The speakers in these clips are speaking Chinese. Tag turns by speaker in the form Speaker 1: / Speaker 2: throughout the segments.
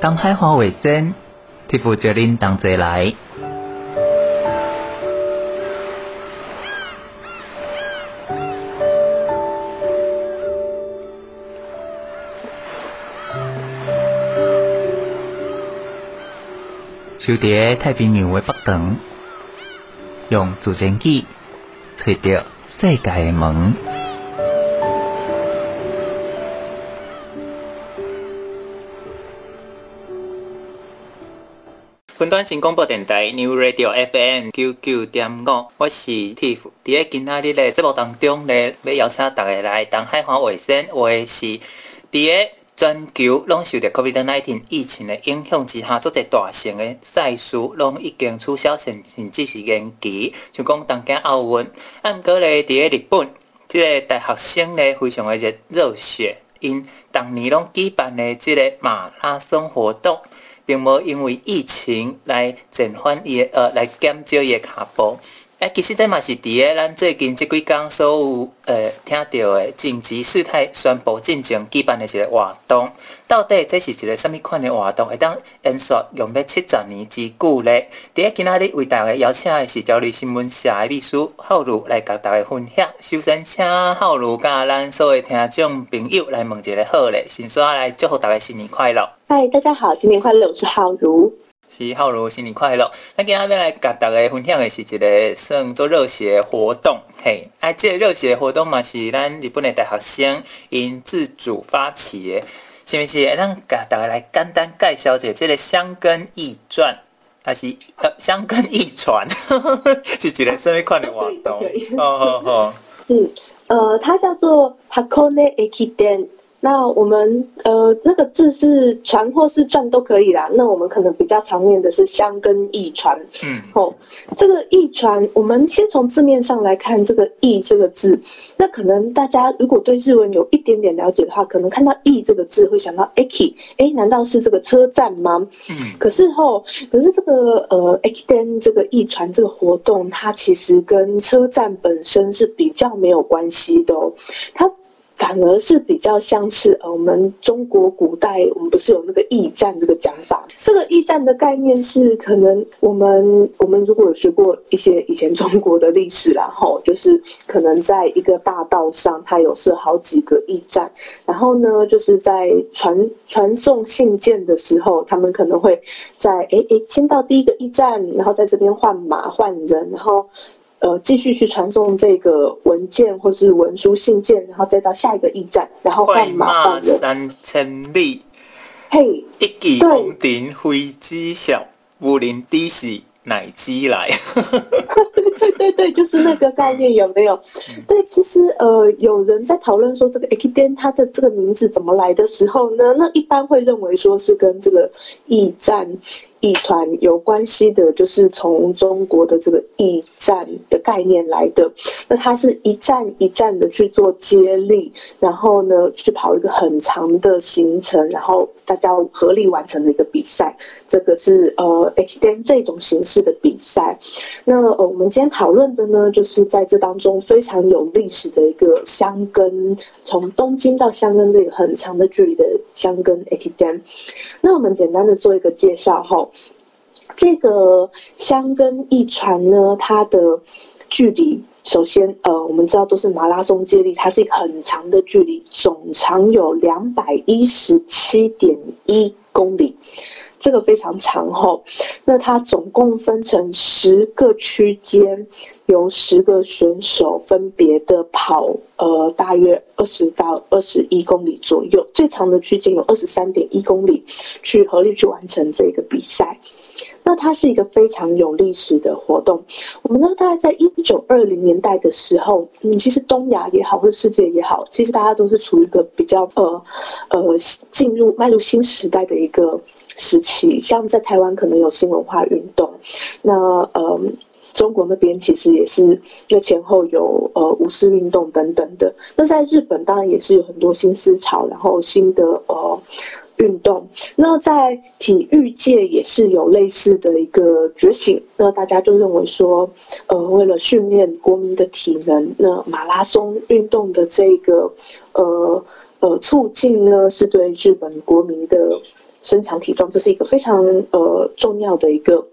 Speaker 1: 东海花卫生，替负责您同齐来。就伫太平洋的北端，用直升机找到世界的门。新广播电台 New Radio FM 九九点五，我是 Tiff。伫咧今仔日的节目当中呢，要邀请大家来东海岸卫生，我是伫咧。全球拢受着 COVID-19 疫情的影响之下，足侪大型的赛事拢已经取消，甚甚至是延期。就讲东京奥运，按过咧，伫咧日本，即个大学生咧非常的热热血，因逐年拢举办的即个马拉松活动，并无因为疫情来减缓伊呃来减少伊卡步。哎，其实这嘛是伫个咱最近即几工所有呃听到诶紧急事态宣布进前举办的一个活动，到底这是一个什么款的活动？会当延续用要七十年之久咧？伫个今仔日为大家邀请的是朝日新闻社诶秘书浩如来甲大家分享。首先，请浩如甲咱所有听众朋友来问一个好咧，先说来祝福大家新年快乐。
Speaker 2: 嗨，大家好，新年快乐，我是浩如。
Speaker 1: 是浩如，新年快乐！咱今仔日来甲大家分享的是一个算做热血活动，嘿，啊，这个热血活动嘛是咱日本的大学生因自主发起的，是不是？咱甲大家来简单介绍一下这个箱根易传，还是呃箱根易传，是一个什么款的活动？哦哦哦，
Speaker 2: 嗯，呃，它叫做箱根駅伝。那我们呃，那个字是传或是传都可以啦。那我们可能比较常念的是香跟驿传。嗯，哦，这个驿传，我们先从字面上来看这个“驿”这个字。那可能大家如果对日文有一点点了解的话，可能看到“驿”这个字会想到 “eki”。哎，难道是这个车站吗？嗯。可是后，可是这个呃 “ekiden” 这个驿传这个活动，它其实跟车站本身是比较没有关系的哦。它。反而是比较像是，呃，我们中国古代我们不是有那个驿站这个讲法？这个驿站的概念是，可能我们我们如果有学过一些以前中国的历史，然后就是可能在一个大道上，它有设好几个驿站，然后呢，就是在传传送信件的时候，他们可能会在哎哎先到第一个驿站，然后在这边换马换人，然后。呃，继续去传送这个文件或是文书信件，然后再到下一个驿站，然后换马换人。
Speaker 1: 三千里，
Speaker 2: 嘿，
Speaker 1: 一骑红尘妃子笑，武林帝释乃姬来。
Speaker 2: 对对对，就是那个概念，有没有？对，其实呃，有人在讨论说这个駅伝它的这个名字怎么来的时候呢，那一般会认为说是跟这个驿站。驿传有关系的，就是从中国的这个驿站的概念来的。那它是一站一站的去做接力，然后呢，去跑一个很长的行程，然后大家合力完成的一个比赛。这个是呃 X 这种形式的比赛。那呃，我们今天讨论的呢，就是在这当中非常有历史的一个箱根，从东京到箱根这个很长的距离的箱根 X 那我们简单的做一个介绍后，这个箱根一传呢，它的距离首先呃，我们知道都是马拉松接力，它是一个很长的距离，总长有两百一十七点一公里，这个非常长哦，那它总共分成十个区间。由十个选手分别的跑，呃，大约二十到二十一公里左右，最长的区间有二十三点一公里，去合力去完成这个比赛。那它是一个非常有历史的活动。我们呢，大概在一九二零年代的时候，嗯，其实东亚也好，或者世界也好，其实大家都是处于一个比较呃呃进入迈入新时代的一个时期。像在台湾，可能有新文化运动，那呃。中国那边其实也是，那前后有呃五四运动等等的。那在日本当然也是有很多新思潮，然后新的呃运动。那在体育界也是有类似的一个觉醒。那大家就认为说，呃，为了训练国民的体能，那马拉松运动的这个呃呃促进呢，是对日本国民的。身强体壮，这是一个非常呃重要的一个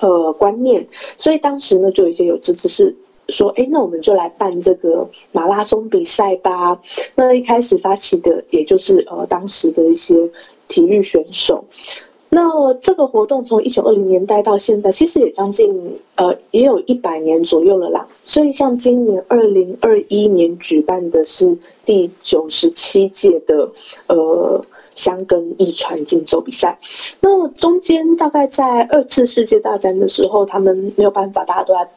Speaker 2: 呃观念。所以当时呢，就有一些有志之士说：“哎，那我们就来办这个马拉松比赛吧。”那一开始发起的，也就是呃当时的一些体育选手。那这个活动从一九二零年代到现在，其实也将近呃也有一百年左右了啦。所以像今年二零二一年举办的是第九十七届的呃箱根一传竞走比赛。那中间大概在二次世界大战的时候，他们没有办法，大家都在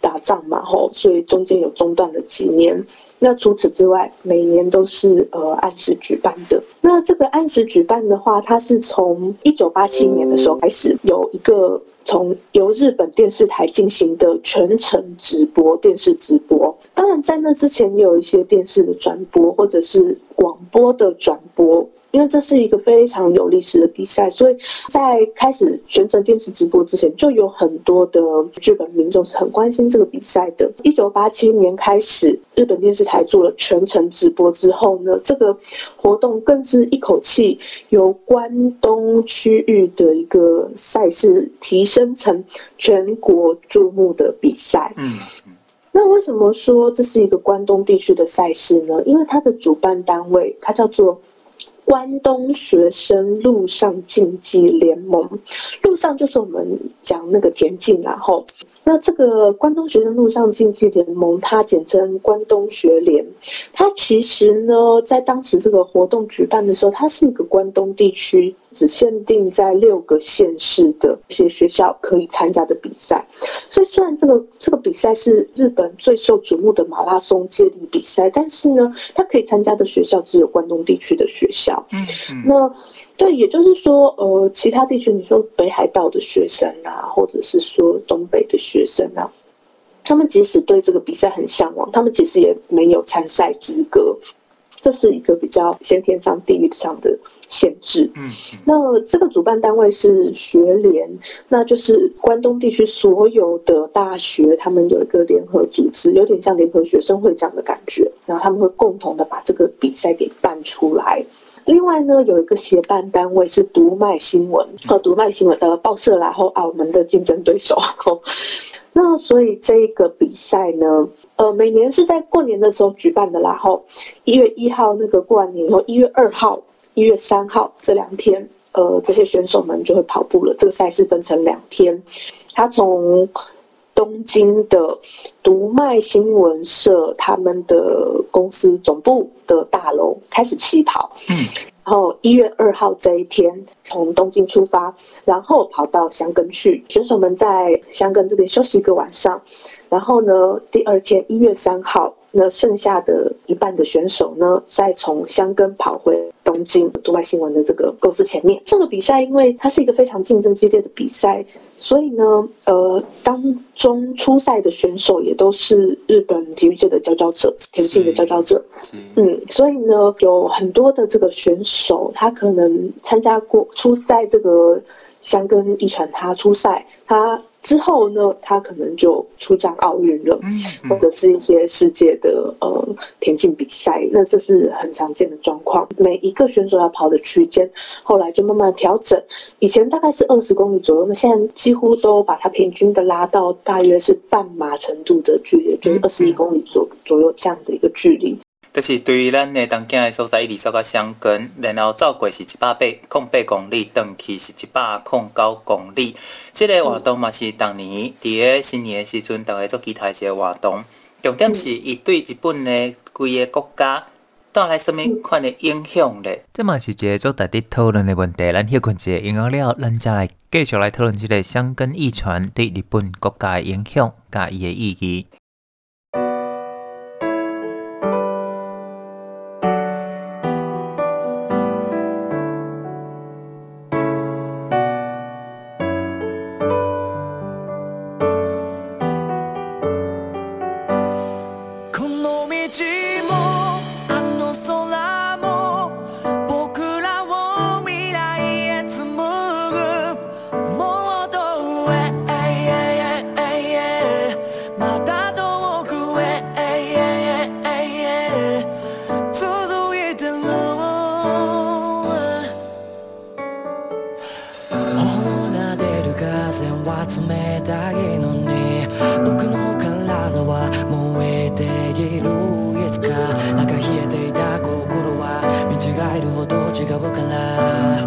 Speaker 2: 打仗嘛，吼，所以中间有中断了几年。那除此之外，每年都是呃按时举办的。那这个按时举办的话，它是从一九八七年的时候开始有一个从由日本电视台进行的全程直播电视直播。当然，在那之前也有一些电视的转播或者是广播的转播。因为这是一个非常有历史的比赛，所以在开始全程电视直播之前，就有很多的日本民众是很关心这个比赛的。一九八七年开始，日本电视台做了全程直播之后呢，这个活动更是一口气由关东区域的一个赛事提升成全国注目的比赛。嗯，那为什么说这是一个关东地区的赛事呢？因为它的主办单位它叫做。关东学生陆上竞技联盟，陆上就是我们讲那个田径，然后。那这个关东学生路上竞技联盟，它简称关东学联。它其实呢，在当时这个活动举办的时候，它是一个关东地区只限定在六个县市的一些学校可以参加的比赛。所以，虽然这个这个比赛是日本最受瞩目的马拉松接力比赛，但是呢，它可以参加的学校只有关东地区的学校。嗯嗯。那。对，也就是说，呃，其他地区，你说北海道的学生啊，或者是说东北的学生啊，他们即使对这个比赛很向往，他们其实也没有参赛资格，这是一个比较先天上、地域上的限制。嗯，那这个主办单位是学联，那就是关东地区所有的大学，他们有一个联合组织，有点像联合学生会这样的感觉，然后他们会共同的把这个比赛给办出来。另外呢，有一个协办单位是读卖新闻，和读卖新闻的报社，然后啊，我们的竞争对手。那所以这个比赛呢，呃，每年是在过年的时候举办的，然后一月一号那个过完年以后，一月二号、一月三号这两天，呃，这些选手们就会跑步了。这个赛事分成两天，他从东京的读卖新闻社他们的公司总部的大楼开始起跑，嗯，然后一月二号这一天从东京出发，然后跑到箱根去，选手们在箱根这边休息一个晚上，然后呢，第二天一月三号，那剩下的一半的选手呢，再从箱根跑回东京读卖新闻的这个公司前面。这个比赛因为它是一个非常竞争激烈的比赛，所以呢，呃，当中初赛的选手也都是日本体育界的佼佼者，田径的佼佼者。嗯，所以呢，有很多的这个选手，他可能参加过出在这个香根一传，他出赛，他。之后呢，他可能就出战奥运了，或者是一些世界的呃田径比赛，那这是很常见的状况。每一个选手要跑的区间，后来就慢慢调整。以前大概是二十公里左右，那现在几乎都把它平均的拉到大约是半马程度的距离，就是二十一公里左左右这样的一个距离。
Speaker 1: 就是对于咱的东京的所在，一直走到箱根，然后走过是一百八空八公里，回去是一百空九公里。这个活动嘛是逐年伫个新年的时阵，大家做其他一个活动。重点是伊对日本的规个国家带来什么款的影响咧？这嘛是一个做大家讨论的问题。咱休困一下，音乐了，咱再来继续来讨论这个箱根遗传对日本国家的影响，甲伊的意义。alive.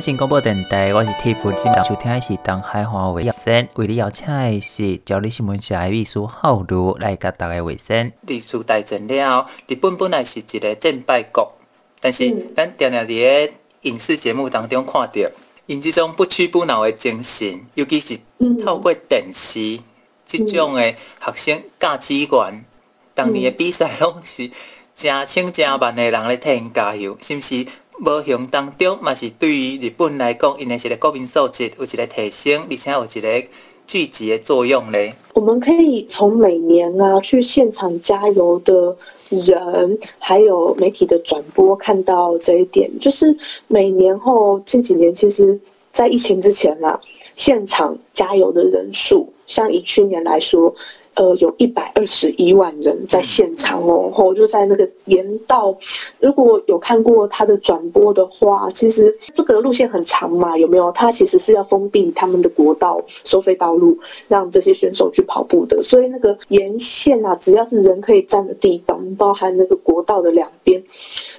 Speaker 1: 短信广播电台，我是 Tiff，今日收听的是东海华为热线，为你邀请的是朝日新闻社的秘书浩如来甲大家卫生。历史大战了，日本本来是一个战败国，但是咱常常伫个影视节目当中看到，因这种不屈不挠的精神，尤其是透过电视这种的学生甲资源，当年的比赛拢是真千真万的人咧替因加油，是不是？无形当中嘛是对于日本来讲，因为是个国民素质有一个提升，而且有一个聚集的作用嘞。
Speaker 2: 我们可以从每年啊去现场加油的人，还有媒体的转播看到这一点，就是每年后近几年，其实在疫情之前啦，现场加油的人数，像以去年来说。呃，有一百二十一万人在现场哦，吼，就在那个沿道。如果有看过他的转播的话，其实这个路线很长嘛，有没有？他其实是要封闭他们的国道、收费道路，让这些选手去跑步的。所以那个沿线啊，只要是人可以站的地方，包含那个国道的两边，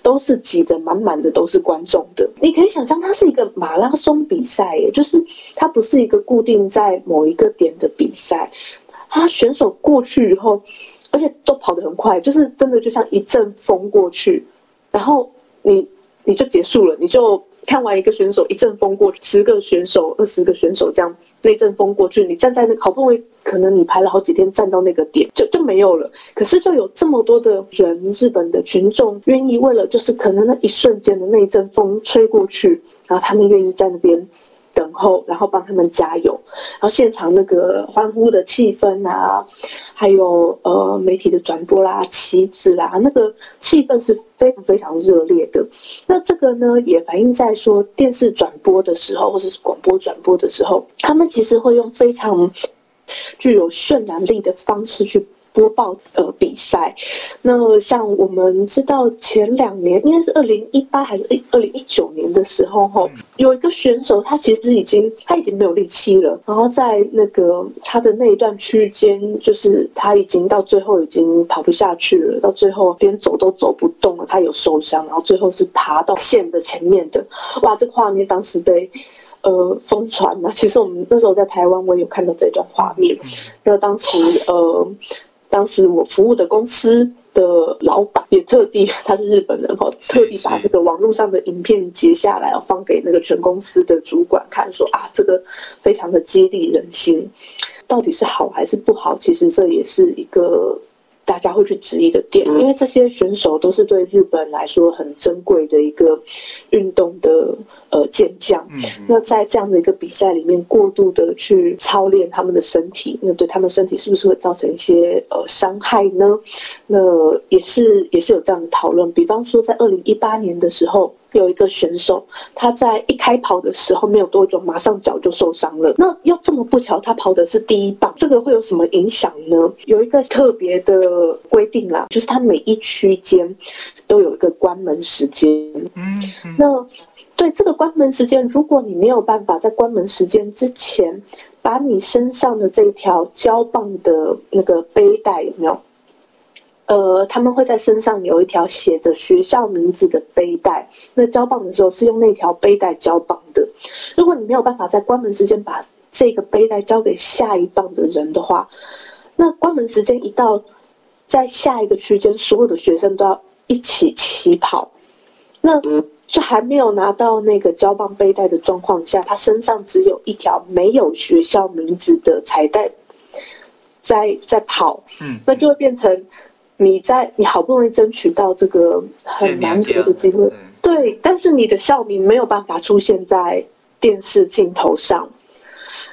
Speaker 2: 都是挤着满满的，都是观众的。你可以想象，它是一个马拉松比赛，耶，就是它不是一个固定在某一个点的比赛。他选手过去以后，而且都跑得很快，就是真的就像一阵风过去，然后你你就结束了，你就看完一个选手一阵风过去，十个选手、二十个选手这样，那阵风过去，你站在那好不容易，可能你排了好几天站到那个点，就就没有了。可是就有这么多的人，日本的群众愿意为了就是可能那一瞬间的那一阵风吹过去，然后他们愿意在那边。等候，然后帮他们加油，然后现场那个欢呼的气氛啊，还有呃媒体的转播啦、旗子啦，那个气氛是非常非常热烈的。那这个呢，也反映在说电视转播的时候，或者是广播转播的时候，他们其实会用非常具有渲染力的方式去。播报呃比赛，那像我们知道前两年应该是二零一八还是二零一九年的时候哈，有一个选手他其实已经他已经没有力气了，然后在那个他的那一段区间，就是他已经到最后已经跑不下去了，到最后连走都走不动了，他有受伤，然后最后是爬到线的前面的，哇，这个画面当时被呃疯传了。其实我们那时候在台湾，我也有看到这段画面，那当时呃。当时我服务的公司的老板也特地，他是日本人哈，特地把这个网络上的影片截下来，要放给那个全公司的主管看，说啊，这个非常的激励人心。到底是好还是不好？其实这也是一个。大家会去质疑的点，因为这些选手都是对日本来说很珍贵的一个运动的呃健将。那在这样的一个比赛里面，过度的去操练他们的身体，那对他们身体是不是会造成一些呃伤害呢？那也是也是有这样的讨论。比方说，在二零一八年的时候。有一个选手，他在一开跑的时候没有多久，马上脚就受伤了。那又这么不巧，他跑的是第一棒，这个会有什么影响呢？有一个特别的规定啦，就是他每一区间都有一个关门时间。嗯，那对这个关门时间，如果你没有办法在关门时间之前，把你身上的这条胶棒的那个背带有没有？呃，他们会在身上有一条写着学校名字的背带。那交棒的时候是用那条背带交棒的。如果你没有办法在关门时间把这个背带交给下一棒的人的话，那关门时间一到，在下一个区间，所有的学生都要一起起跑。那就还没有拿到那个交棒背带的状况下，他身上只有一条没有学校名字的彩带，在在跑。嗯，那就会变成你在你好不容易争取到这个很难得的机会，对，但是你的校名没有办法出现在电视镜头上。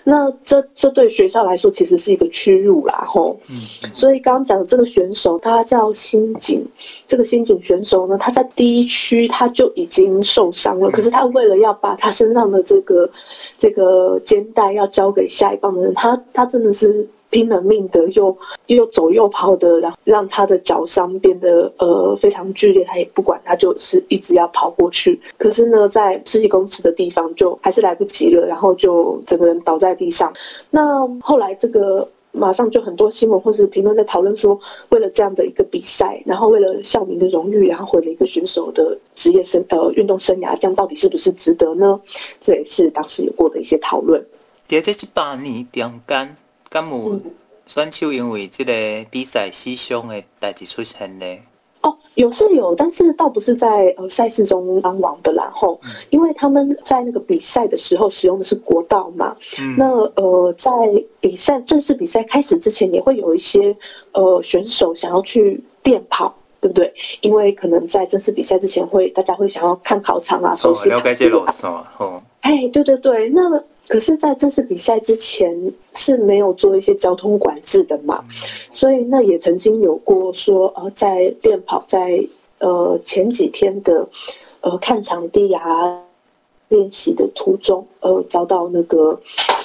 Speaker 2: 那这这对学校来说其实是一个屈辱啦，吼。嗯。所以刚刚讲的这个选手，他叫新井，这个新井选手呢，他在第一区他就已经受伤了，可是他为了要把他身上的这个这个肩带要交给下一棒的人，他他真的是。拼了命的又又走又跑的，然后让他的脚伤变得呃非常剧烈，他也不管，他就是一直要跑过去。可是呢，在十几公尺的地方就还是来不及了，然后就整个人倒在地上。那后来这个马上就很多新闻或是评论在讨论说，为了这样的一个比赛，然后为了校名的荣誉，然后毁了一个选手的职业生呃运动生涯，这样到底是不是值得呢？这也是当时有过的一些讨论。
Speaker 3: 在这八年中间。敢有选手因为这个比赛死伤的代志出现呢？
Speaker 2: 哦，有是有，但是倒不是在呃赛事中伤亡的。然后，因为他们在那个比赛的时候使用的是国道嘛，嗯、那呃在比赛正式比赛开始之前，也会有一些呃选手想要去练跑，对不对？因为可能在正式比赛之前会，大家会想要看考场啊，熟悉场地啊。哦，哎，对对对，那。可是，在这次比赛之前是没有做一些交通管制的嘛，所以那也曾经有过说，呃，在练跑在呃前几天的呃看场地啊练习的途中，呃遭到那个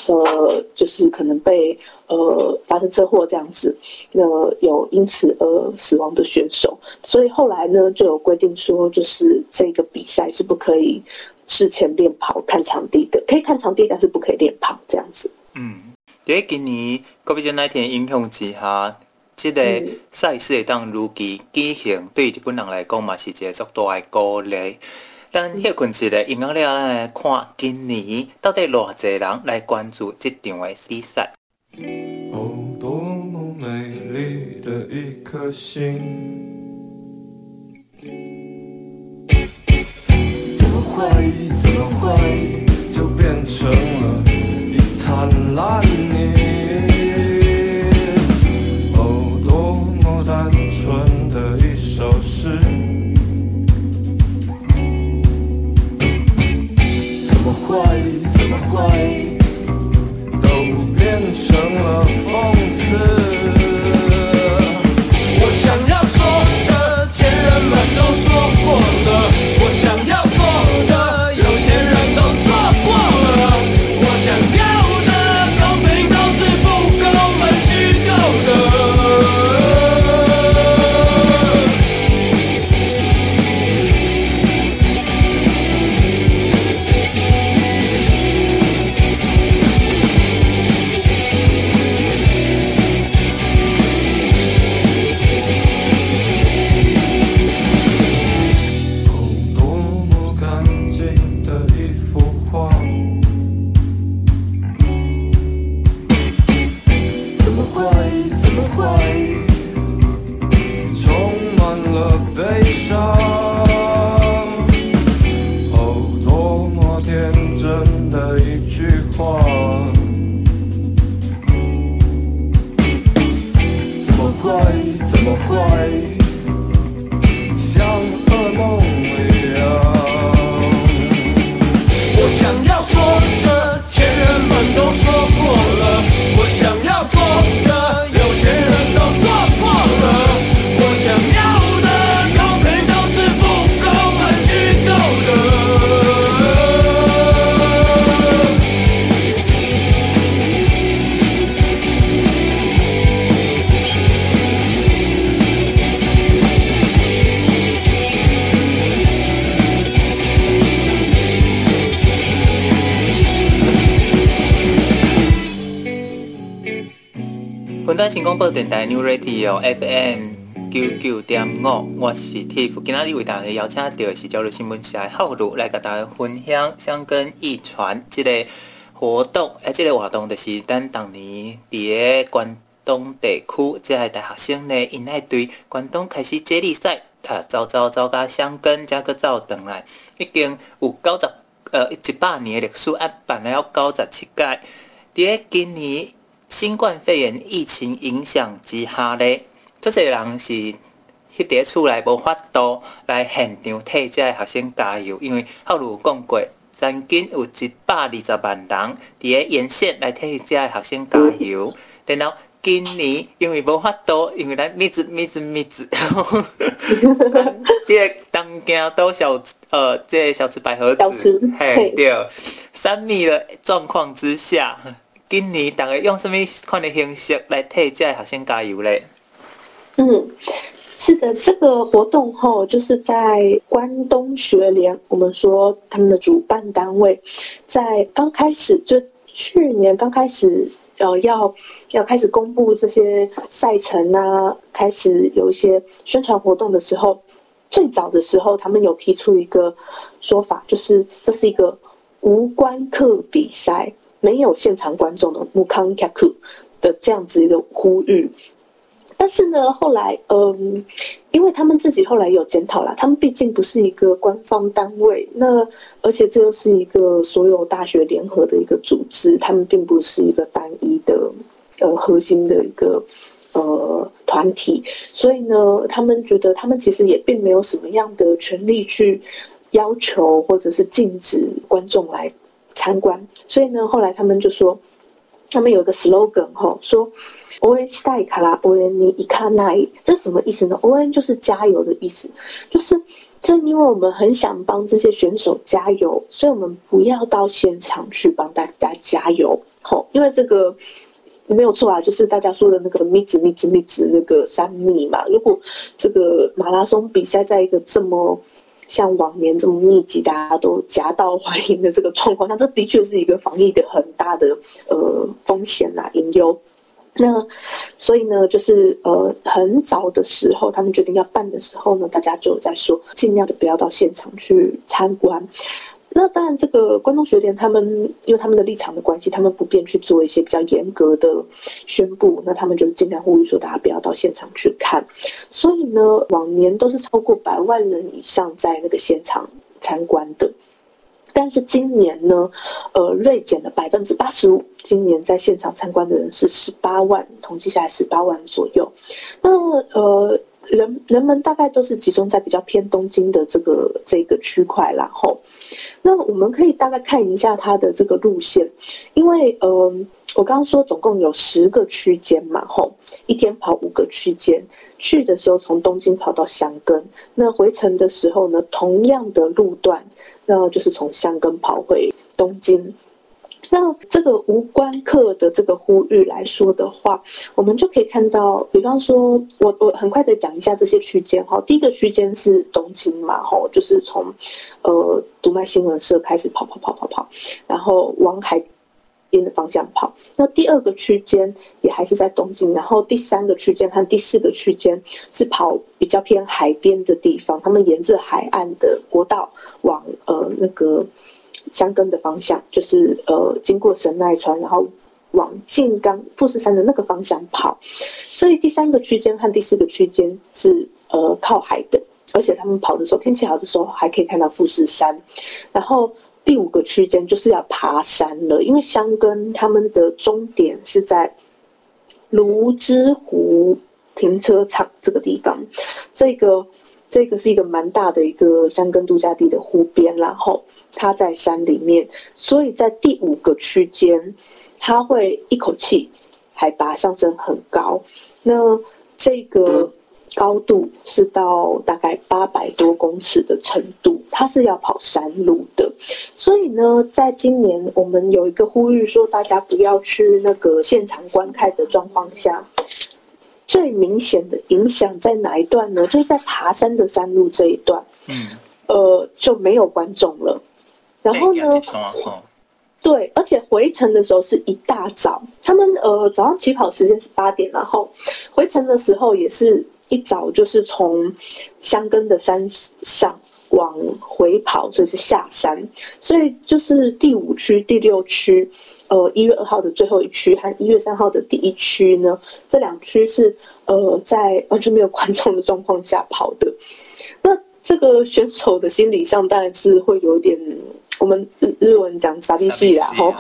Speaker 2: 呃就是可能被呃发生车祸这样子，那有因此而死亡的选手，所以后来呢就有规定说，就是这个比赛是不可以。事前练跑看场地的，可以看场地，但是不可以练跑这样子。
Speaker 3: 嗯，在今年 COVID-19 影响之下，这个赛事会当如期举行，对日本人来讲嘛是一个足大的鼓励。咱迄个阵子，因阿了来看今年到底偌济人来关注这场的比赛。哦，多么美丽的一颗心。会怎么会就变成了一滩烂泥？哦，多么单纯的一首诗，怎么会，怎么会都变成了讽刺？New Radio FM 九九点五，我是 Tiff，今仔日为大家邀请到的是朝日新闻社的浩如来跟大家分享，香根一传这个
Speaker 1: 活动，诶，这个活动就是咱当年伫个关东地区，即个大学生呢，因爱对关东开始接力赛，啊，走走走到香根，再搁走转来，已经有九十呃一百年的历史，啊，办了九十七届。伫个今年新冠肺炎疫情影响之下咧，足侪人是迄伫厝内无法度来现场替遮个学生加油，因为好如有讲过。曾经有一百二十万人伫个沿线来替遮个学生加油，然后今年因为无法度，因为咱密子密子密子，即 个东京都小呃，即个小池百合子，嘿对，三米的状况之下，今年大概用什么款的形式来替这学生加油嘞？
Speaker 2: 嗯。是的，这个活动后就是在关东学联，我们说他们的主办单位，在刚开始就去年刚开始，呃，要要开始公布这些赛程啊，开始有一些宣传活动的时候，最早的时候他们有提出一个说法，就是这是一个无关客比赛，没有现场观众的无观客的这样子一个呼吁。但是呢，后来，嗯，因为他们自己后来有检讨了，他们毕竟不是一个官方单位，那而且这又是一个所有大学联合的一个组织，他们并不是一个单一的，呃，核心的一个呃团体，所以呢，他们觉得他们其实也并没有什么样的权利去要求或者是禁止观众来参观，所以呢，后来他们就说，他们有个 slogan 哈，说。O N 西代卡拉 O N 尼伊卡奈，这是什么意思呢？O N 就是加油的意思，就是正因为我们很想帮这些选手加油，所以我们不要到现场去帮大家加油。好，因为这个没有错啊，就是大家说的那个密子密子密子那个三密嘛。如果这个马拉松比赛在一个这么像往年这么密集，大家都夹道欢迎的这个状况，那这的确是一个防疫的很大的呃风险啦，隐忧。那所以呢，就是呃，很早的时候，他们决定要办的时候呢，大家就在说，尽量的不要到现场去参观。那当然，这个关东学联他们因为他们的立场的关系，他们不便去做一些比较严格的宣布。那他们就尽量呼吁说，大家不要到现场去看。所以呢，往年都是超过百万人以上在那个现场参观的。但是今年呢，呃，锐减了百分之八十五。今年在现场参观的人是十八万，统计下来十八万左右。那呃，人人们大概都是集中在比较偏东京的这个这个区块，然后，那我们可以大概看一下它的这个路线，因为呃，我刚刚说总共有十个区间嘛，吼，一天跑五个区间，去的时候从东京跑到箱根，那回程的时候呢，同样的路段。那就是从箱根跑回东京。那这个无关客的这个呼吁来说的话，我们就可以看到，比方说，我我很快的讲一下这些区间哈。第一个区间是东京嘛，哈，就是从呃读卖新闻社开始跑跑跑跑跑，然后往海边的方向跑。那第二个区间也还是在东京，然后第三个区间和第四个区间是跑比较偏海边的地方，他们沿着海岸的国道。往呃那个箱根的方向，就是呃经过神奈川，然后往静冈富士山的那个方向跑。所以第三个区间和第四个区间是呃靠海的，而且他们跑的时候天气好的时候还可以看到富士山。然后第五个区间就是要爬山了，因为箱根他们的终点是在芦之湖停车场这个地方，这个。这个是一个蛮大的一个箱根度假地的湖边，然后它在山里面，所以在第五个区间，它会一口气海拔上升很高，那这个高度是到大概八百多公尺的程度，它是要跑山路的，所以呢，在今年我们有一个呼吁说，大家不要去那个现场观看的状况下。最明显的影响在哪一段呢？就是在爬山的山路这一段，嗯，呃，就没有观众了。然后呢，对，而且回程的时候是一大早，他们呃早上起跑时间是八点，然后回程的时候也是一早，就是从箱根的山上往回跑，所以是下山。所以就是第五区、第六区，呃，一月二号的最后一区和一月三号的第一区呢，这两区是呃在完全没有观众的状况下跑的。那这个选手的心理上当然是会有点，我们日日文讲傻逼戏啦，吼，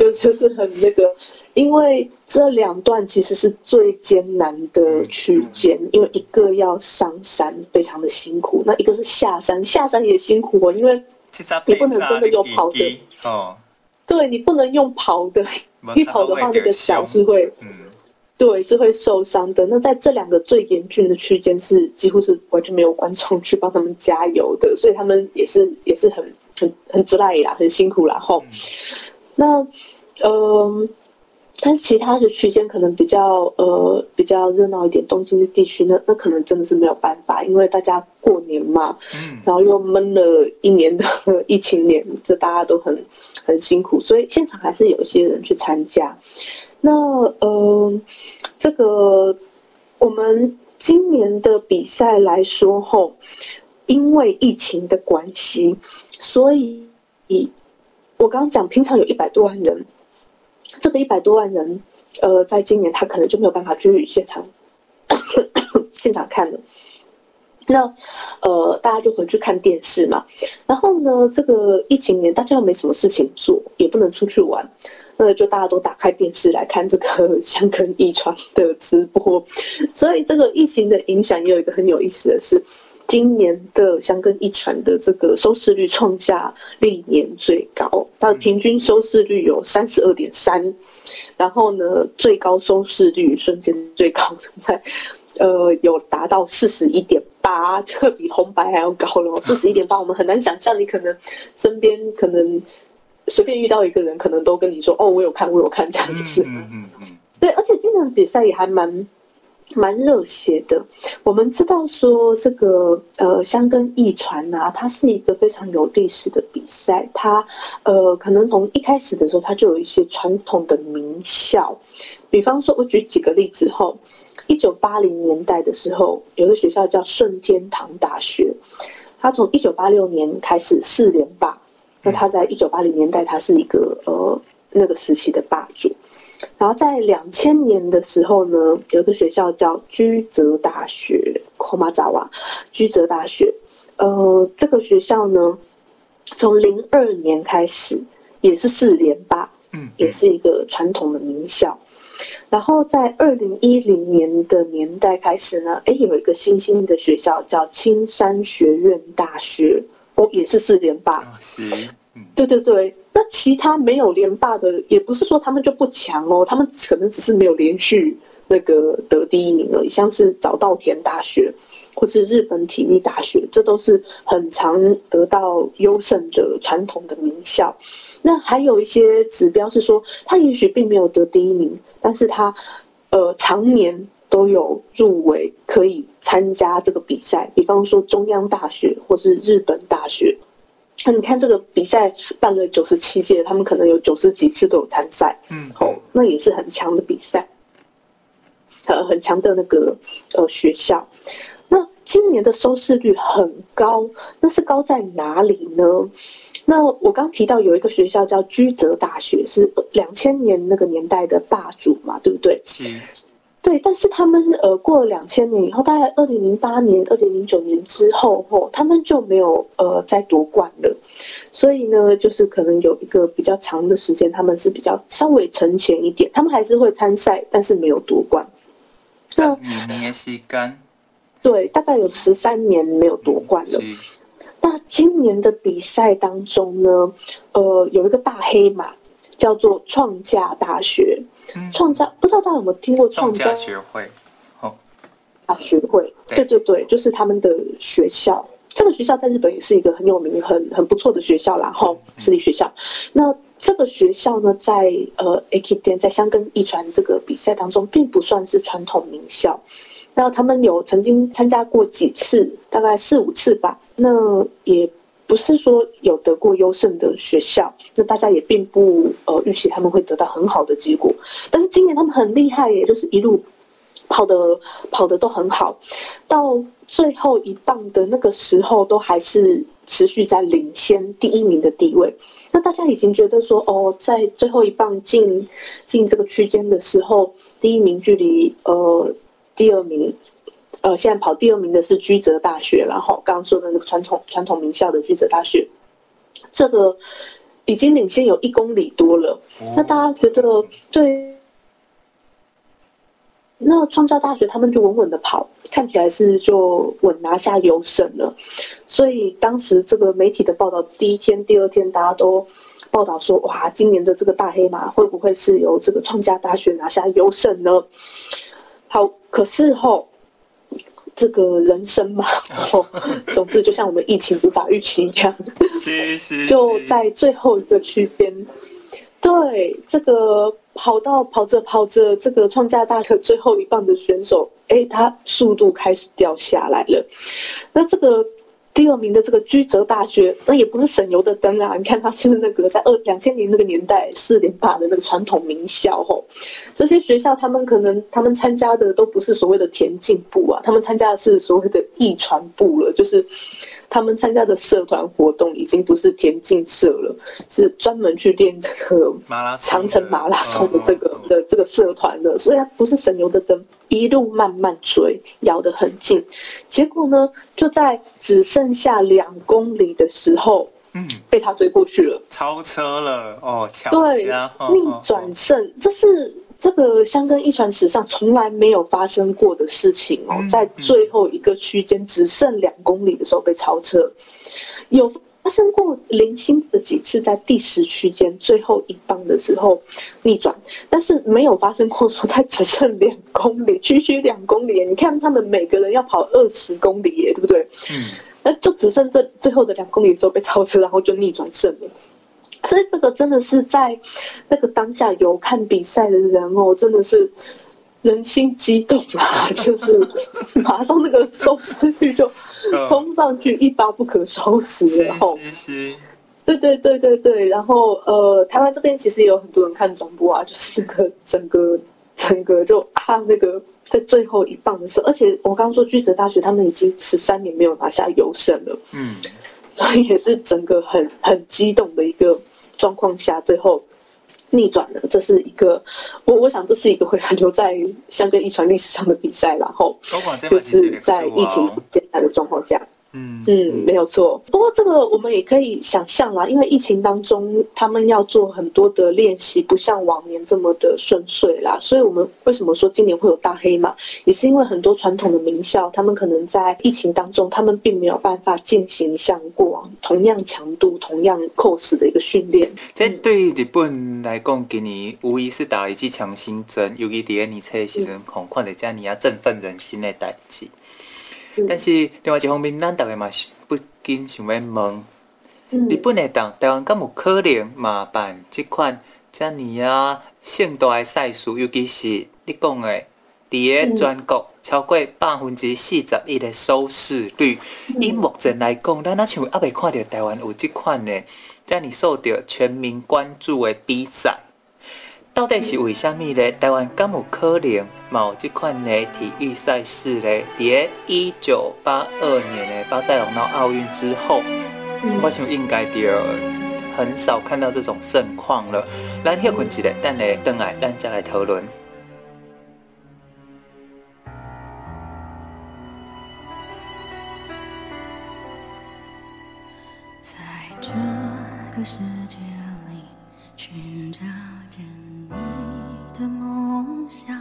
Speaker 2: 就就是很那个，因为这两段其实是最艰难的区间，因为一个要上山非常的辛苦，那一个是下山，下山也辛苦哦，因为你不能真的用跑的。哦，对，你不能用跑的，一跑的话那个脚是会。对，是会受伤的。那在这两个最严峻的区间，是几乎是完全没有观众去帮他们加油的，所以他们也是也是很很很自赖啦，很辛苦啦。吼，那嗯、呃，但是其他的区间可能比较呃比较热闹一点，东京的地区呢，那可能真的是没有办法，因为大家过年嘛，然后又闷了一年的疫情年，这大家都很很辛苦，所以现场还是有一些人去参加。那呃，这个我们今年的比赛来说吼，因为疫情的关系，所以我刚刚讲，平常有一百多万人，这个一百多万人，呃，在今年他可能就没有办法去现场 现场看了。那呃，大家就回去看电视嘛。然后呢，这个疫情年，大家又没什么事情做，也不能出去玩。那就大家都打开电视来看这个 香根驿传的直播，所以这个疫情的影响也有一个很有意思的是，今年的香根一传的这个收视率创下历年最高，它的平均收视率有三十二点三，然后呢，最高收视率瞬间最高在呃有达到四十一点八，这个比红白还要高了，四十一点八，我们很难想象你可能身边可能。随便遇到一个人，可能都跟你说：“哦，我有看，我有看。”这样子。嗯嗯嗯。对，而且今年比赛也还蛮蛮热血的。我们知道说这个呃箱根驿传啊，它是一个非常有历史的比赛。它呃可能从一开始的时候，它就有一些传统的名校。比方说，我举几个例子后，一九八零年代的时候，有个学校叫顺天堂大学，它从一九八六年开始四连霸。那他在一九八零年代，他是一个呃那个时期的霸主。然后在两千年的时候呢，有一个学校叫居泽大学 （Komazawa）。居泽大学，呃，这个学校呢，从零二年开始也是四连霸，嗯，也是一个传统的名校。然后在二零一零年的年代开始呢，哎，有一个新兴的学校叫青山学院大学。哦，也是四连霸，是，对对对。那其他没有连霸的，也不是说他们就不强哦，他们可能只是没有连续那个得第一名而已。像是早稻田大学，或是日本体育大学，这都是很常得到优胜的传统的名校。那还有一些指标是说，他也许并没有得第一名，但是他呃常年。都有入围可以参加这个比赛，比方说中央大学或是日本大学。那你看这个比赛办了九十七届，他们可能有九十几次都有参赛，嗯，哦，那也是很强的比赛，呃，很强的那个呃学校。那今年的收视率很高，那是高在哪里呢？那我刚提到有一个学校叫居泽大学，是两千年那个年代的霸主嘛，对不对？是。对，但是他们呃过了两千年以后，大概二零零八年、二零零九年之后，后他们就没有呃再夺冠了。所以呢，就是可能有一个比较长的时间，他们是比较稍微沉潜一点，他们还是会参赛，但是没有夺冠。
Speaker 1: 那年的时间，
Speaker 2: 对，大概有十三年没有夺冠了。那今年的比赛当中呢，呃，有一个大黑马叫做创价大学。创价不知道大家有没有听过创价
Speaker 1: 学会？哦，
Speaker 2: 啊，学会，对对对，就是他们的学校。这个学校在日本也是一个很有名、很很不错的学校啦，哈，私立学校。那这个学校呢，在呃，Ekiden 在箱根一传这个比赛当中，并不算是传统名校。那他们有曾经参加过几次，大概四五次吧。那也。不是说有得过优胜的学校，那大家也并不呃预期他们会得到很好的结果。但是今年他们很厉害，也就是一路跑的跑的都很好。到最后一棒的那个时候，都还是持续在领先第一名的地位。那大家已经觉得说，哦，在最后一棒进进这个区间的时候，第一名距离呃第二名，呃现在跑第二名的是居泽大学，然后刚刚说的那个传统传统名校的居泽大学，这个已经领先有一公里多了。那大家觉得对？那创价大学他们就稳稳的跑，看起来是就稳拿下优胜了。所以当时这个媒体的报道，第一天、第二天大家都报道说，哇，今年的这个大黑马会不会是由这个创价大学拿下优胜呢？好，可是后这个人生嘛，哦，总之就像我们疫情无法预期一样，就在最后一个区间，对这个。跑到跑着跑着，这个创价大课最后一棒的选手，哎，他速度开始掉下来了。那这个第二名的这个居泽大学，那也不是省油的灯啊！你看它是那个在二两千年那个年代四连霸的那个传统名校吼，这些学校他们可能他们参加的都不是所谓的田径部啊，他们参加的是所谓的艺传部了，就是。他们参加的社团活动已经不是田径社了，是专门去练这个马拉长城马拉松的这个的这个社团了。所以它不是省油的灯，一路慢慢追，咬得很近。结果呢，就在只剩下两公里的时候，嗯，被他追过去了，
Speaker 1: 超车了哦，
Speaker 2: 对，逆转胜，这是。这个香根一传史上从来没有发生过的事情哦，在最后一个区间只剩两公里的时候被超车，有发生过零星的几次在第十区间最后一棒的时候逆转，但是没有发生过说在只剩两公里，区区两公里，你看他们每个人要跑二十公里耶，对不对？嗯，那就只剩这最后的两公里的时候被超车，然后就逆转胜了。所以这个真的是在那个当下有看比赛的人哦，真的是人心激动啊！就是马上那个收视率就冲上去，一发不可收拾。然后，对对对对对，然后呃，台湾这边其实也有很多人看转播啊，就是那个整个整个就啊，那个在最后一棒的时候，而且我刚刚说，巨泽大学他们已经十三年没有拿下优胜了，嗯，所以也是整个很很激动的一个。状况下，最后逆转了，这是一个我我想这是一个会留在香港一传历史上的比赛，然后就是在疫情艰难的状况下。嗯嗯，没有错。不过这个我们也可以想象啦，因为疫情当中他们要做很多的练习，不像往年这么的顺遂啦。所以我们为什么说今年会有大黑马，也是因为很多传统的名校，他们可能在疫情当中，他们并没有办法进行像过往同样强度、同样 course 的一个训
Speaker 1: 练。这对日本来讲，今年无疑是打了一剂强心针，尤其第二年才时阵，恐看的这样啊振奋人心的代志。但是另外一方面，咱逐个嘛是不禁想要问：日本会当台湾敢有可能嘛办即款遮尔啊盛大的赛事？尤其是你讲的，伫个全国超过百分之四十一的收视率。以目前来讲，咱若像还未看到台湾有即款的遮尔受到全民关注的比赛。到底是为虾米呢？台湾敢有可能冇这款的体育赛事呢？在一九八二年的巴塞罗那奥运之后，嗯、我想应该就很少看到这种盛况了。咱休困一下，等下等来咱再来讨论。在这个世梦想，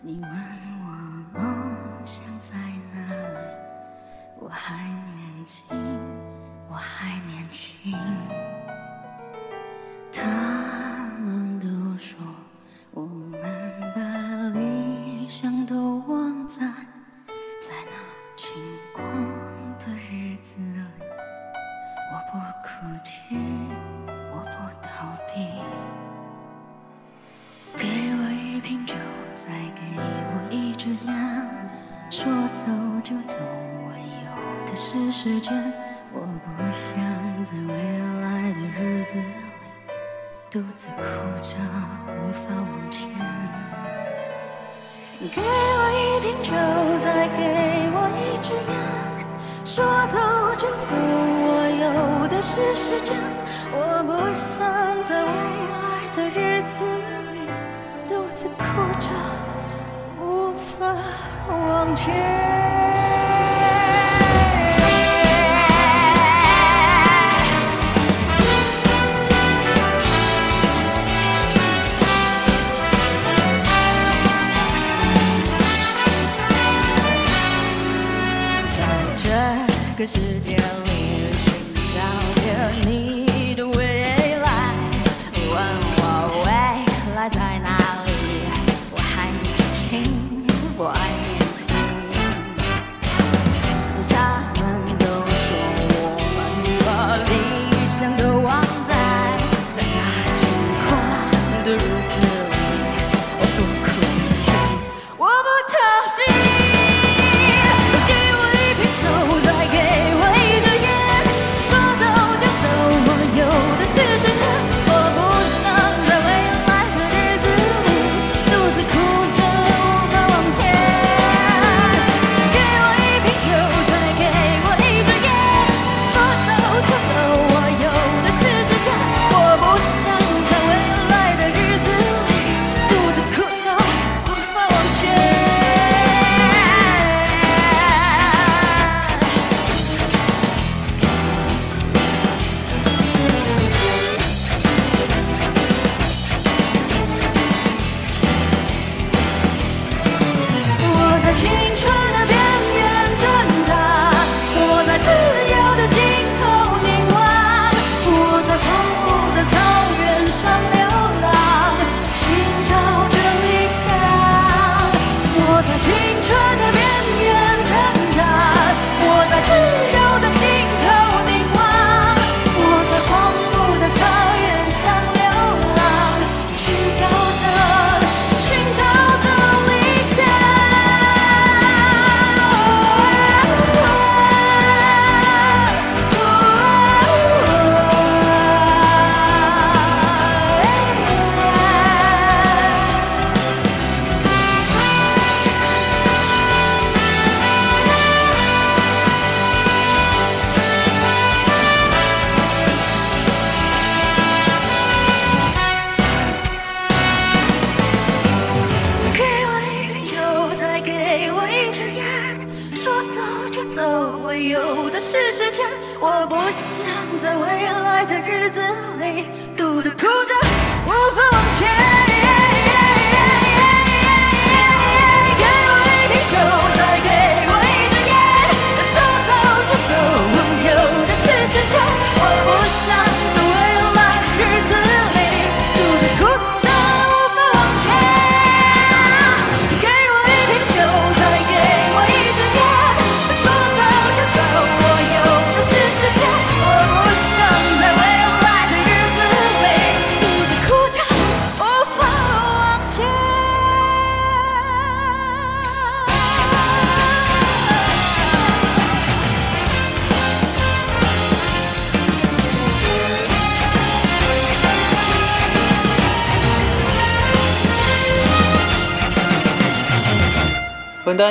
Speaker 1: 你问我梦想在哪里？我还年轻，我还年轻。他们都说我们把理想都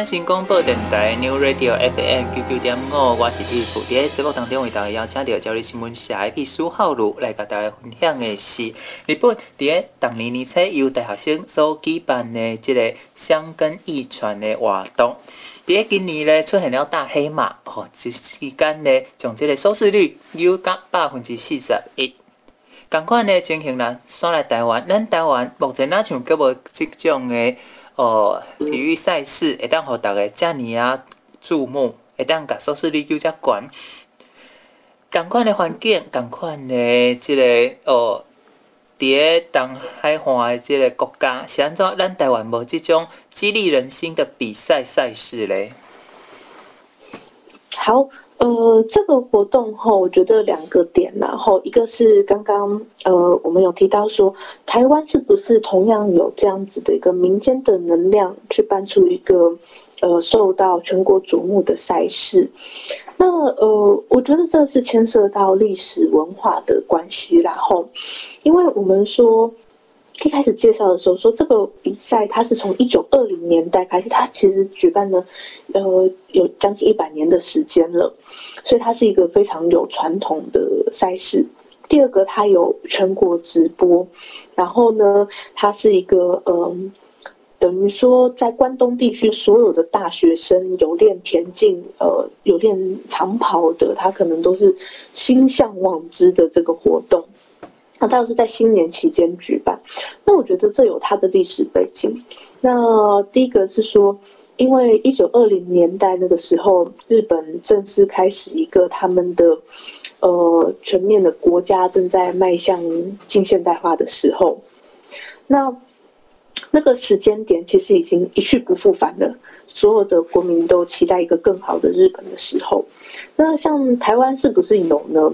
Speaker 1: 新广播电台 New Radio FM 九九点五，我是 Tiff。在节目当中为大家邀请到焦点新闻社的秘书浩如来甲大家分享的是日本在当年年初由大学生所举办的这个箱根驿传的活动，在今年呢出现了大黑马哦，一时间呢将这个收视率有达百分之四十一。同款呢情形呢，刷来台湾，咱台湾目前哪像阁无即种的。哦，体育赛事会当互大家遮尔啊注目，会当甲收视率又遮悬。共款的环境，共款的即个哦，伫个东海岸的即个国家，是安怎？咱台湾无即种激励人心的比赛赛事咧？
Speaker 2: 好。呃，这个活动哈，我觉得两个点，然后一个是刚刚呃，我们有提到说，台湾是不是同样有这样子的一个民间的能量，去办出一个呃受到全国瞩目的赛事？那呃，我觉得这是牵涉到历史文化的关系，然后，因为我们说。一开始介绍的时候说，这个比赛它是从一九二零年代开始，它其实举办了呃有将近一百年的时间了，所以它是一个非常有传统的赛事。第二个，它有全国直播，然后呢，它是一个嗯。等于说，在关东地区所有的大学生有练田径、呃，有练长跑的，他可能都是心向往之的这个活动。那他又是在新年期间举办，那我觉得这有它的历史背景。那第一个是说，因为一九二零年代那个时候，日本正式开始一个他们的呃全面的国家正在迈向近现代化的时候，那。那个时间点其实已经一去不复返了，所有的国民都期待一个更好的日本的时候。那像台湾是不是有呢？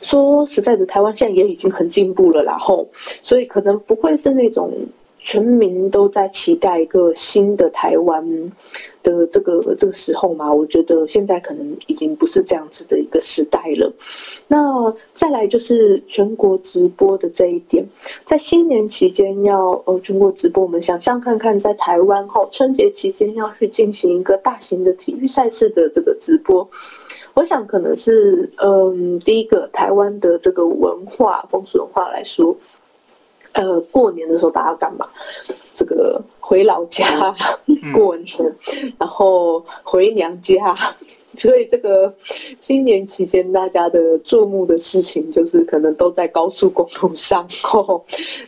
Speaker 2: 说实在的，台湾现在也已经很进步了，然后所以可能不会是那种。全民都在期待一个新的台湾的这个这个时候嘛，我觉得现在可能已经不是这样子的一个时代了。那再来就是全国直播的这一点，在新年期间要呃全国直播，我们想象看看，在台湾后春节期间要去进行一个大型的体育赛事的这个直播，我想可能是嗯第一个台湾的这个文化风俗文化来说。呃，过年的时候大家干嘛？这个回老家过年，然后回娘家，所以这个新年期间大家的注目的事情就是可能都在高速公路上，哦，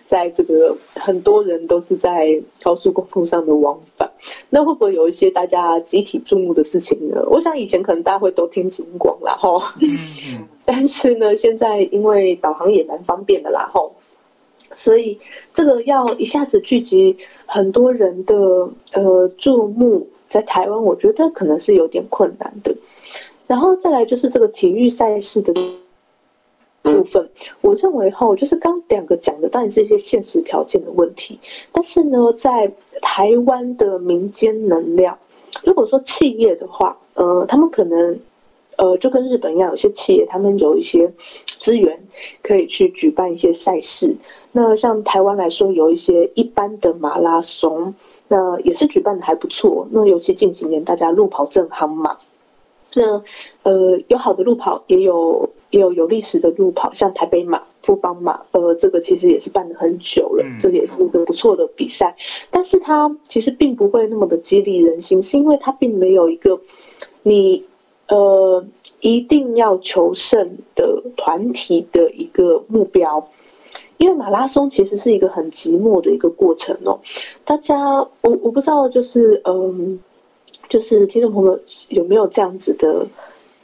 Speaker 2: 在这个很多人都是在高速公路上的往返。那会不会有一些大家集体注目的事情呢？我想以前可能大家会都听警广啦，吼，但是呢，现在因为导航也蛮方便的啦，吼。所以，这个要一下子聚集很多人的呃注目，在台湾，我觉得可能是有点困难的。然后再来就是这个体育赛事的部分，我认为后就是刚两个讲的，当然是一些现实条件的问题。但是呢，在台湾的民间能量，如果说企业的话，呃，他们可能。呃，就跟日本一样，有些企业他们有一些资源可以去举办一些赛事。那像台湾来说，有一些一般的马拉松，那也是举办的还不错。那尤其近几年大家路跑正夯嘛。那呃，有好的路跑，也有也有有历史的路跑，像台北马、富邦马，呃，这个其实也是办了很久了，这也是一个不错的比赛。但是它其实并不会那么的激励人心，是因为它并没有一个你。呃，一定要求胜的团体的一个目标，因为马拉松其实是一个很寂寞的一个过程哦。大家，我我不知道，就是嗯，就是听众朋友有没有这样子的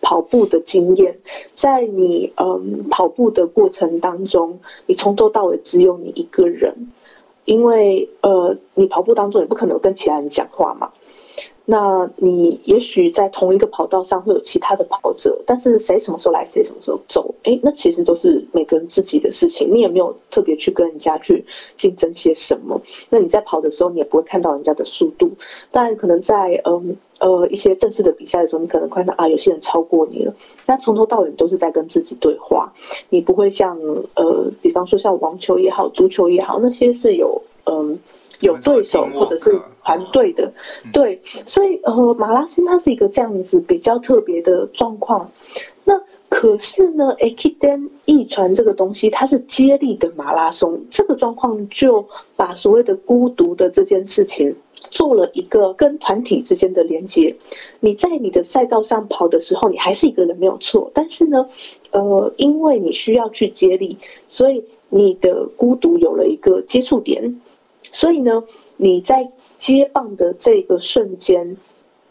Speaker 2: 跑步的经验？在你嗯跑步的过程当中，你从头到尾只有你一个人，因为呃，你跑步当中也不可能跟其他人讲话嘛。那你也许在同一个跑道上会有其他的跑者，但是谁什么时候来，谁什么时候走，诶，那其实都是每个人自己的事情，你也没有特别去跟人家去竞争些什么。那你在跑的时候，你也不会看到人家的速度，但可能在嗯呃，一些正式的比赛的时候，你可能看到啊，有些人超过你了。那从头到尾都是在跟自己对话，你不会像呃，比方说像网球也好，足球也好，那些是有嗯。有对手或者是团队的，对，所以呃，马拉松它是一个这样子比较特别的状况。那可是呢，Ekiden 一传这个东西，它是接力的马拉松，这个状况就把所谓的孤独的这件事情做了一个跟团体之间的连接。你在你的赛道上跑的时候，你还是一个人没有错，但是呢，呃，因为你需要去接力，所以你的孤独有了一个接触点。所以呢，你在接棒的这个瞬间，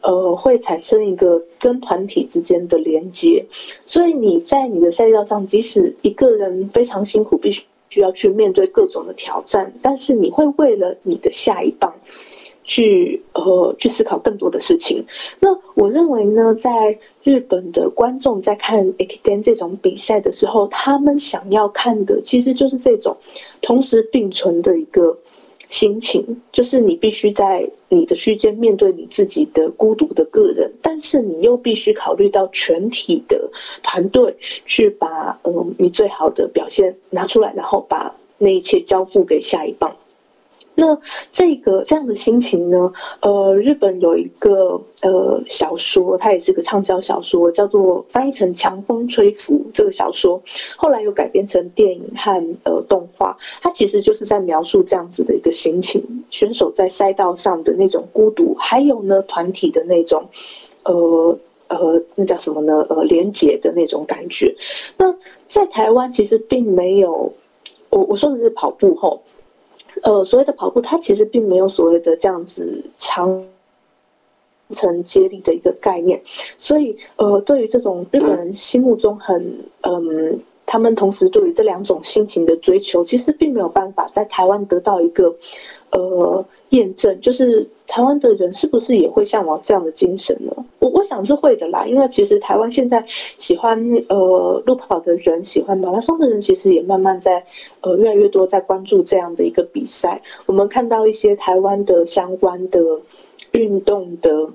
Speaker 2: 呃，会产生一个跟团体之间的连接。所以你在你的赛道上，即使一个人非常辛苦，必须需要去面对各种的挑战，但是你会为了你的下一棒，去呃去思考更多的事情。那我认为呢，在日本的观众在看 Ekiden 这种比赛的时候，他们想要看的其实就是这种同时并存的一个。心情就是你必须在你的区间面对你自己的孤独的个人，但是你又必须考虑到全体的团队，去把嗯你最好的表现拿出来，然后把那一切交付给下一棒。那这个这样的心情呢？呃，日本有一个呃小说，它也是个畅销小说，叫做翻译成《强风吹拂》这个小说，后来又改编成电影和呃动画。它其实就是在描述这样子的一个心情：选手在赛道上的那种孤独，还有呢团体的那种呃呃那叫什么呢？呃连结的那种感觉。那在台湾其实并没有，我我说的是跑步后。呃，所谓的跑步，它其实并没有所谓的这样子长程接力的一个概念，所以呃，对于这种日本人心目中很嗯，他们同时对于这两种心情的追求，其实并没有办法在台湾得到一个。呃，验证就是台湾的人是不是也会向往这样的精神呢？我我想是会的啦，因为其实台湾现在喜欢呃路跑的人，喜欢马拉松的人，其实也慢慢在呃越来越多在关注这样的一个比赛。我们看到一些台湾的相关的运动的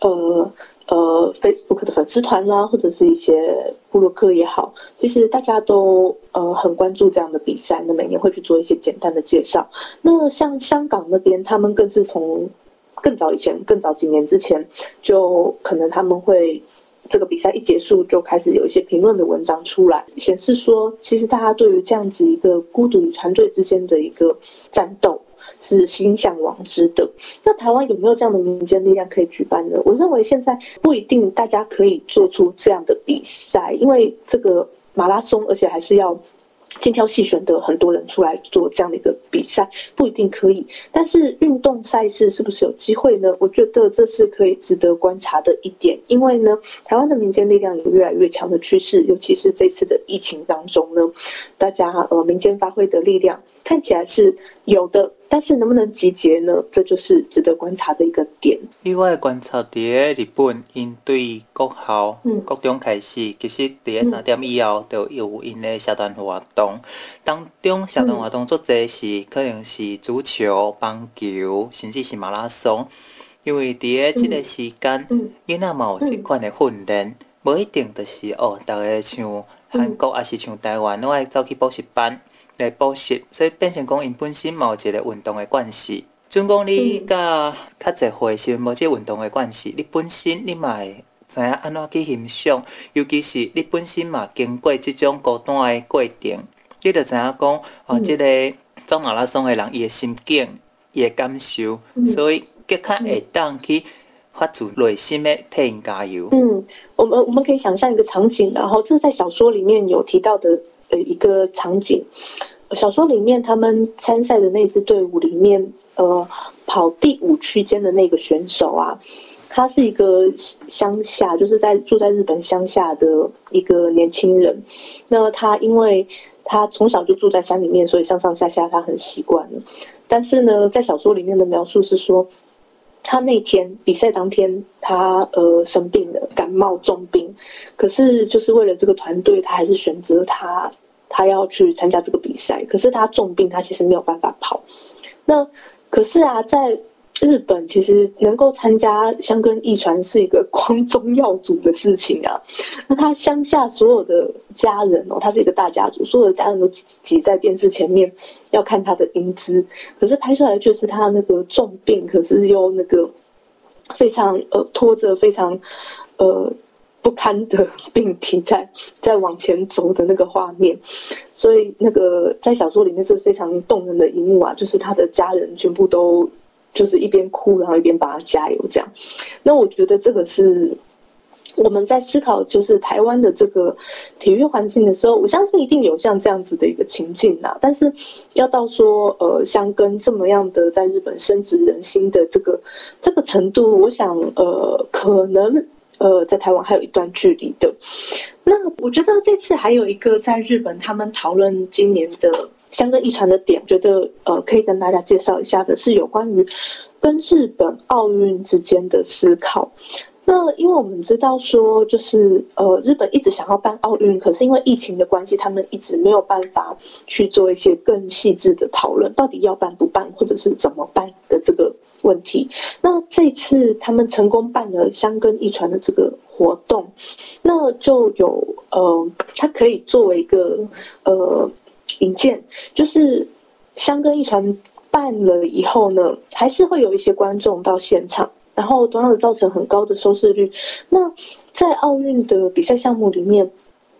Speaker 2: 呃。呃，Facebook 的粉丝团啦，或者是一些部落客也好，其实大家都呃很关注这样的比赛，那每年会去做一些简单的介绍。那像香港那边，他们更是从更早以前、更早几年之前，就可能他们会这个比赛一结束就开始有一些评论的文章出来，显示说，其实大家对于这样子一个孤独与团队之间的一个战斗。是心向往之的。那台湾有没有这样的民间力量可以举办呢？我认为现在不一定，大家可以做出这样的比赛，因为这个马拉松，而且还是要。精挑细选的很多人出来做这样的一个比赛，不一定可以。但是运动赛事是不是有机会呢？我觉得这是可以值得观察的一点。因为呢，台湾的民间力量有越来越强的趋势，尤其是这次的疫情当中呢，大家呃民间发挥的力量看起来是有的。但是能不能集结呢？这就是值得观察的一个点。
Speaker 1: 以我观察，在日本，因对国校、嗯、国中开始，其实第二三点以后，就有因的社团活动。当中社团活动做这是可能是足球、棒球，甚至是马拉松。因为在这个时间，囡仔嘛有这款的训练，不一定就是哦，大家像韩国，还是像台湾，拢爱走去补习班。来补习，所以变成讲因本身冇一个运动的关系。准讲你甲较侪岁是无即个运动的关系，你本身你嘛会知影安怎去欣赏，尤其是你本身嘛经过即种孤单的过程，你著知影讲哦，即、这个走马拉松的人伊的心境、伊的感受，所以更较会当去发自内心的替因加油。
Speaker 2: 嗯，我们我们可以想象一个场景，然后这是在小说里面有提到的。呃，一个场景，小说里面他们参赛的那支队伍里面，呃，跑第五区间的那个选手啊，他是一个乡下，就是在住在日本乡下的一个年轻人。那他因为他从小就住在山里面，所以上上下下他很习惯了。但是呢，在小说里面的描述是说，他那天比赛当天，他呃生病了，感冒重病，可是就是为了这个团队，他还是选择他。他要去参加这个比赛，可是他重病，他其实没有办法跑。那可是啊，在日本，其实能够参加香根驿传是一个 光宗耀祖的事情啊。那他乡下所有的家人哦，他是一个大家族，所有的家人都挤挤在电视前面要看他的英姿。可是拍出来就是他那个重病，可是又那个非常呃拖着非常呃。不堪的 病体在在往前走的那个画面，所以那个在小说里面是非常动人的一幕啊，就是他的家人全部都就是一边哭，然后一边帮他加油这样。那我觉得这个是我们在思考就是台湾的这个体育环境的时候，我相信一定有像这样子的一个情境啊。但是要到说呃像跟这么样的在日本深植人心的这个这个程度，我想呃可能。呃，在台湾还有一段距离的。那我觉得这次还有一个在日本，他们讨论今年的箱根驿传的点，觉得呃可以跟大家介绍一下的是有关于跟日本奥运之间的思考。那因为我们知道说，就是呃日本一直想要办奥运，可是因为疫情的关系，他们一直没有办法去做一些更细致的讨论，到底要办不办，或者是怎么办的这个。问题，那这次他们成功办了香根驿传的这个活动，那就有呃，它可以作为一个呃引荐，就是香根一传办了以后呢，还是会有一些观众到现场，然后同样的造成很高的收视率。那在奥运的比赛项目里面，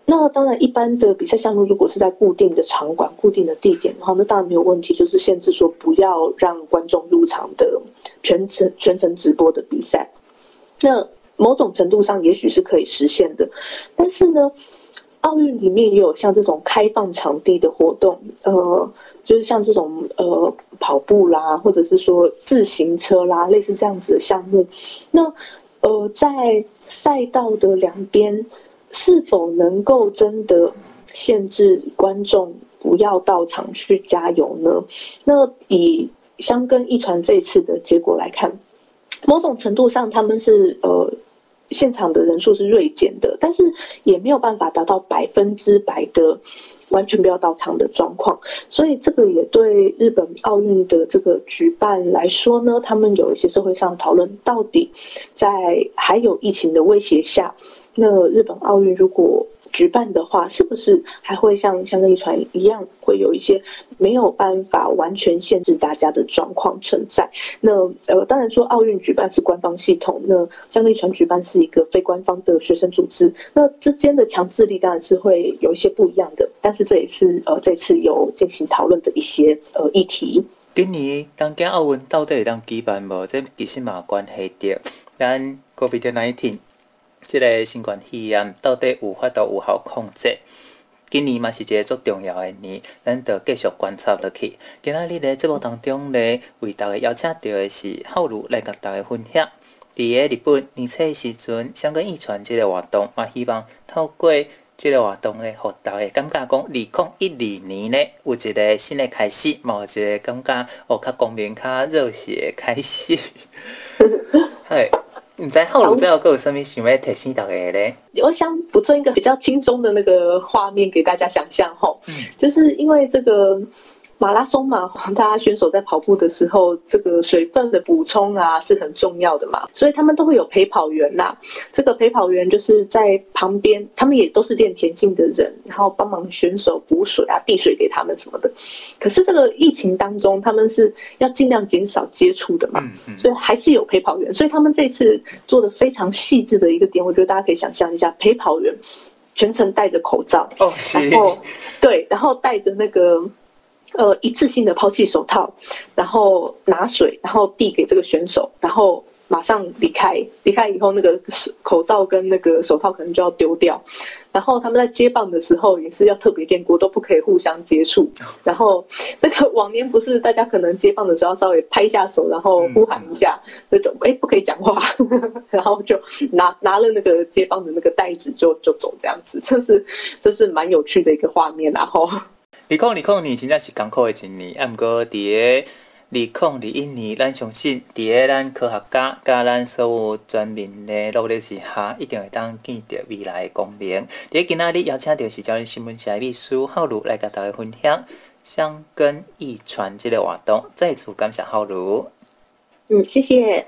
Speaker 2: 那当然一般的比赛项目如果是在固定的场馆、固定的地点，的话那当然没有问题，就是限制说不要让观众入场的全程全程直播的比赛。那某种程度上也许是可以实现的，但是呢，奥运里面也有像这种开放场地的活动，呃，就是像这种呃跑步啦，或者是说自行车啦，类似这样子的项目。那呃，在赛道的两边，是否能够真的限制观众不要到场去加油呢？那以箱根一传这次的结果来看，某种程度上他们是呃。现场的人数是锐减的，但是也没有办法达到百分之百的完全不要到场的状况，所以这个也对日本奥运的这个举办来说呢，他们有一些社会上讨论，到底在还有疫情的威胁下，那日本奥运如果举办的话，是不是还会像箱根驿传一样，会有一些没有办法完全限制大家的状况存在？那呃，当然说奥运举办是官方系统，那箱根驿传举办是一个非官方的学生组织，那之间的强制力当然是会有一些不一样的。但是这也是呃这次有进行讨论的一些呃议题。
Speaker 1: 今年东京奥运到底会当举办无？这其实嘛关系到咱 COVID-19。即个新冠肺炎到底有法度有效控制？今年嘛是一个足重要的年，咱得继续观察落去。今仔日咧节目当中咧，为大家邀请到的是浩如来甲大家分享。伫个日本年初的时阵，箱根驿传即个活动，嘛希望透过即个活动咧，互大家感觉讲，二零一二年咧有一个新的开始，嘛有一个感觉哦，较光明、较热血的开始。嘿。你在后路最后有什么想要提醒大家嘞？
Speaker 2: 我想补充一个比较轻松的那个画面给大家想象哈，就是因为这个。马拉松嘛，大家选手在跑步的时候，这个水分的补充啊是很重要的嘛，所以他们都会有陪跑员啦。这个陪跑员就是在旁边，他们也都是练田径的人，然后帮忙选手补水啊、递水给他们什么的。可是这个疫情当中，他们是要尽量减少接触的嘛，所以还是有陪跑员。所以他们这次做的非常细致的一个点，我觉得大家可以想象一下，陪跑员全程戴着口罩，哦然后对，然后戴着那个。呃，一次性的抛弃手套，然后拿水，然后递给这个选手，然后马上离开。离开以后，那个口罩跟那个手套可能就要丢掉。然后他们在接棒的时候也是要特别练过，都不可以互相接触。然后那个往年不是大家可能接棒的时候要稍微拍一下手，然后呼喊一下，那种哎不可以讲话，然后就拿拿了那个接棒的那个袋子就就走这样子，这是这是蛮有趣的一个画面，然后。
Speaker 1: 二零二零年真正是艰苦的一年，啊，毋过伫个二零二一年，咱相信伫个咱科学家甲咱所有全民的努力之下，一定会当见到未来的光明。伫个今仔日邀请到是朝日新闻社秘书浩如来甲大家分享箱根驿传即个活动，再次感谢浩如。
Speaker 2: 嗯，谢谢。